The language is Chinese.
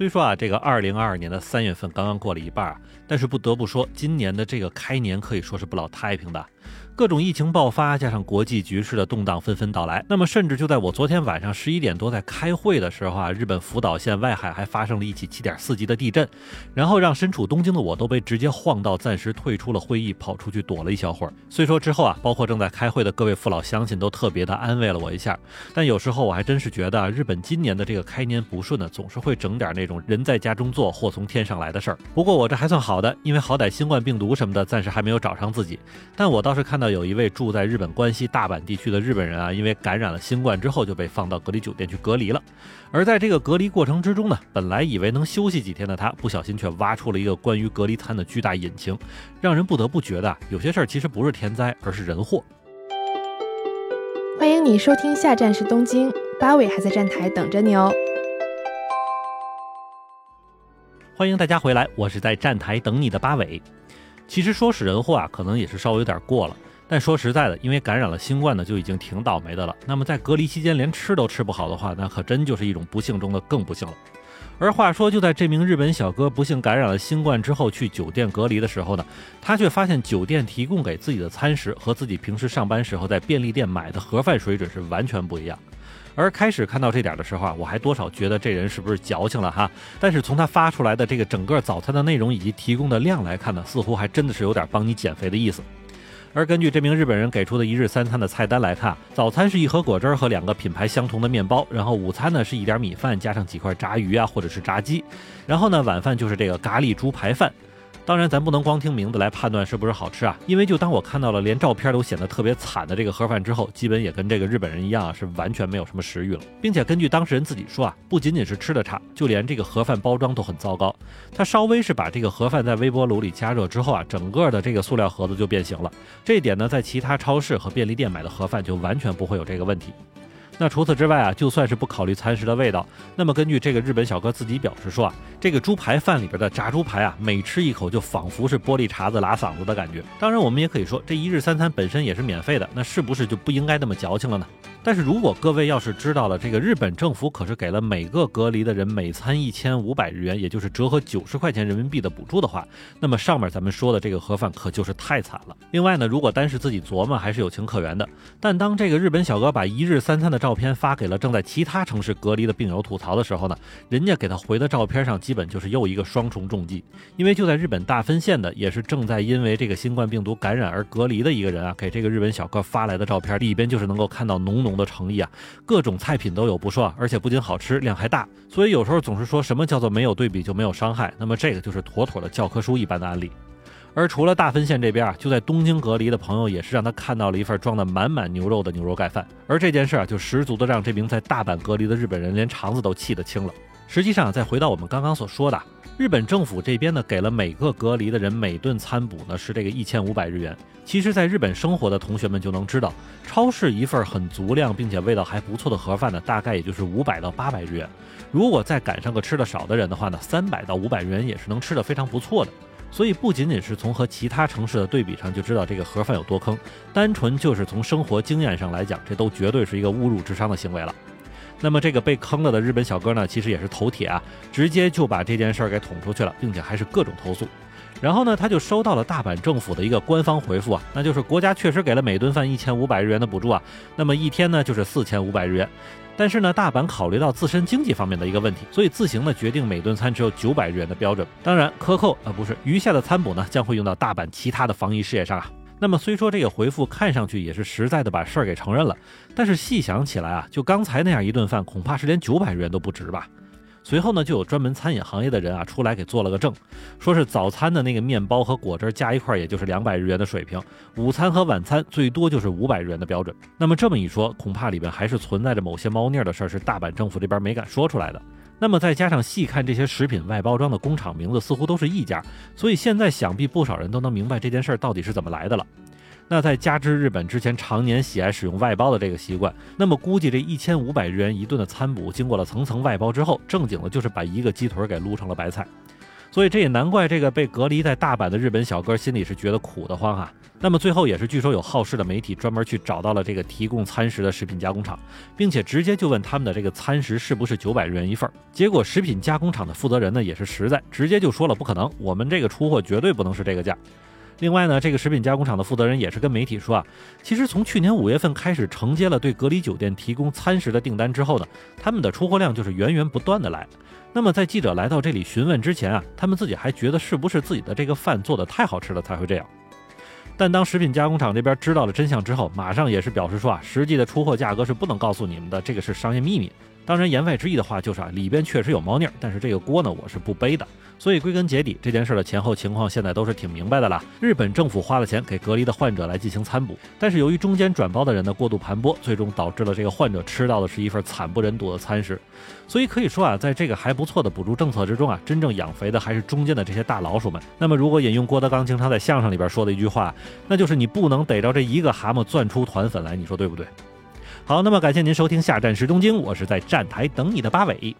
虽说啊，这个二零二二年的三月份刚刚过了一半，但是不得不说，今年的这个开年可以说是不老太平的。各种疫情爆发，加上国际局势的动荡纷纷到来，那么甚至就在我昨天晚上十一点多在开会的时候啊，日本福岛县外海还发生了一起七点四级的地震，然后让身处东京的我都被直接晃到暂时退出了会议，跑出去躲了一小会儿。虽说之后啊，包括正在开会的各位父老乡亲都特别的安慰了我一下，但有时候我还真是觉得日本今年的这个开年不顺呢，总是会整点那种人在家中坐，祸从天上来的事儿。不过我这还算好的，因为好歹新冠病毒什么的暂时还没有找上自己，但我倒是看到。有一位住在日本关西大阪地区的日本人啊，因为感染了新冠之后就被放到隔离酒店去隔离了。而在这个隔离过程之中呢，本来以为能休息几天的他，不小心却挖出了一个关于隔离餐的巨大隐情，让人不得不觉得有些事儿其实不是天灾，而是人祸。欢迎你收听下站是东京，八尾还在站台等着你哦。欢迎大家回来，我是在站台等你的八尾。其实说是人祸啊，可能也是稍微有点过了。但说实在的，因为感染了新冠呢，就已经挺倒霉的了。那么在隔离期间连吃都吃不好的话，那可真就是一种不幸中的更不幸了。而话说，就在这名日本小哥不幸感染了新冠之后去酒店隔离的时候呢，他却发现酒店提供给自己的餐食和自己平时上班时候在便利店买的盒饭水准是完全不一样。而开始看到这点的时候啊，我还多少觉得这人是不是矫情了哈。但是从他发出来的这个整个早餐的内容以及提供的量来看呢，似乎还真的是有点帮你减肥的意思。而根据这名日本人给出的一日三餐的菜单来看，早餐是一盒果汁和两个品牌相同的面包，然后午餐呢是一点米饭加上几块炸鱼啊或者是炸鸡，然后呢晚饭就是这个咖喱猪排饭。当然，咱不能光听名字来判断是不是好吃啊，因为就当我看到了连照片都显得特别惨的这个盒饭之后，基本也跟这个日本人一样啊，是完全没有什么食欲了。并且根据当事人自己说啊，不仅仅是吃的差，就连这个盒饭包装都很糟糕。他稍微是把这个盒饭在微波炉里加热之后啊，整个的这个塑料盒子就变形了。这一点呢，在其他超市和便利店买的盒饭就完全不会有这个问题。那除此之外啊，就算是不考虑餐食的味道，那么根据这个日本小哥自己表示说啊，这个猪排饭里边的炸猪排啊，每吃一口就仿佛是玻璃碴子拉嗓子的感觉。当然，我们也可以说这一日三餐本身也是免费的，那是不是就不应该那么矫情了呢？但是如果各位要是知道了，这个日本政府可是给了每个隔离的人每餐一千五百日元，也就是折合九十块钱人民币的补助的话，那么上面咱们说的这个盒饭可就是太惨了。另外呢，如果单是自己琢磨，还是有情可原的。但当这个日本小哥把一日三餐的照片发给了正在其他城市隔离的病友吐槽的时候呢，人家给他回的照片上基本就是又一个双重重击。因为就在日本大分县的，也是正在因为这个新冠病毒感染而隔离的一个人啊，给这个日本小哥发来的照片里边就是能够看到浓浓。的诚意啊，各种菜品都有不说，而且不仅好吃，量还大。所以有时候总是说什么叫做没有对比就没有伤害，那么这个就是妥妥的教科书一般的案例。而除了大分县这边啊，就在东京隔离的朋友也是让他看到了一份装的满满牛肉的牛肉盖饭，而这件事啊，就十足的让这名在大阪隔离的日本人连肠子都气得青了。实际上，再回到我们刚刚所说的。日本政府这边呢，给了每个隔离的人每顿餐补呢是这个一千五百日元。其实，在日本生活的同学们就能知道，超市一份很足量并且味道还不错的盒饭呢，大概也就是五百到八百日元。如果再赶上个吃的少的人的话呢，三百到五百日元也是能吃的非常不错的。所以，不仅仅是从和其他城市的对比上就知道这个盒饭有多坑，单纯就是从生活经验上来讲，这都绝对是一个侮辱智商的行为了。那么这个被坑了的日本小哥呢，其实也是头铁啊，直接就把这件事儿给捅出去了，并且还是各种投诉。然后呢，他就收到了大阪政府的一个官方回复啊，那就是国家确实给了每顿饭一千五百日元的补助啊，那么一天呢就是四千五百日元。但是呢，大阪考虑到自身经济方面的一个问题，所以自行呢决定每顿餐只有九百日元的标准。当然，克扣啊不是余下的餐补呢，将会用到大阪其他的防疫事业上啊。那么虽说这个回复看上去也是实在的把事儿给承认了，但是细想起来啊，就刚才那样一顿饭，恐怕是连九百日元都不值吧。随后呢，就有专门餐饮行业的人啊出来给做了个证，说是早餐的那个面包和果汁加一块，也就是两百日元的水平；午餐和晚餐最多就是五百日元的标准。那么这么一说，恐怕里边还是存在着某些猫腻的事儿，是大阪政府这边没敢说出来的。那么再加上细看这些食品外包装的工厂名字，似乎都是一家，所以现在想必不少人都能明白这件事儿到底是怎么来的了。那再加之日本之前常年喜爱使用外包的这个习惯，那么估计这一千五百日元一顿的餐补，经过了层层外包之后，正经的就是把一个鸡腿给撸成了白菜。所以这也难怪这个被隔离在大阪的日本小哥心里是觉得苦得慌啊。那么最后也是据说有好事的媒体专门去找到了这个提供餐食的食品加工厂，并且直接就问他们的这个餐食是不是九百日元一份儿。结果食品加工厂的负责人呢也是实在，直接就说了不可能，我们这个出货绝对不能是这个价。另外呢，这个食品加工厂的负责人也是跟媒体说啊，其实从去年五月份开始承接了对隔离酒店提供餐食的订单之后呢，他们的出货量就是源源不断的来。那么在记者来到这里询问之前啊，他们自己还觉得是不是自己的这个饭做的太好吃了才会这样。但当食品加工厂这边知道了真相之后，马上也是表示说啊，实际的出货价格是不能告诉你们的，这个是商业秘密。当然，言外之意的话就是啊，里边确实有猫腻，但是这个锅呢，我是不背的。所以归根结底，这件事的前后情况现在都是挺明白的了。日本政府花了钱给隔离的患者来进行餐补，但是由于中间转包的人的过度盘剥，最终导致了这个患者吃到的是一份惨不忍睹的餐食。所以可以说啊，在这个还不错的补助政策之中啊，真正养肥的还是中间的这些大老鼠们。那么，如果引用郭德纲经常在相声里边说的一句话，那就是你不能逮着这一个蛤蟆攥出团粉来，你说对不对？好，那么感谢您收听下站时东京，我是在站台等你的八尾。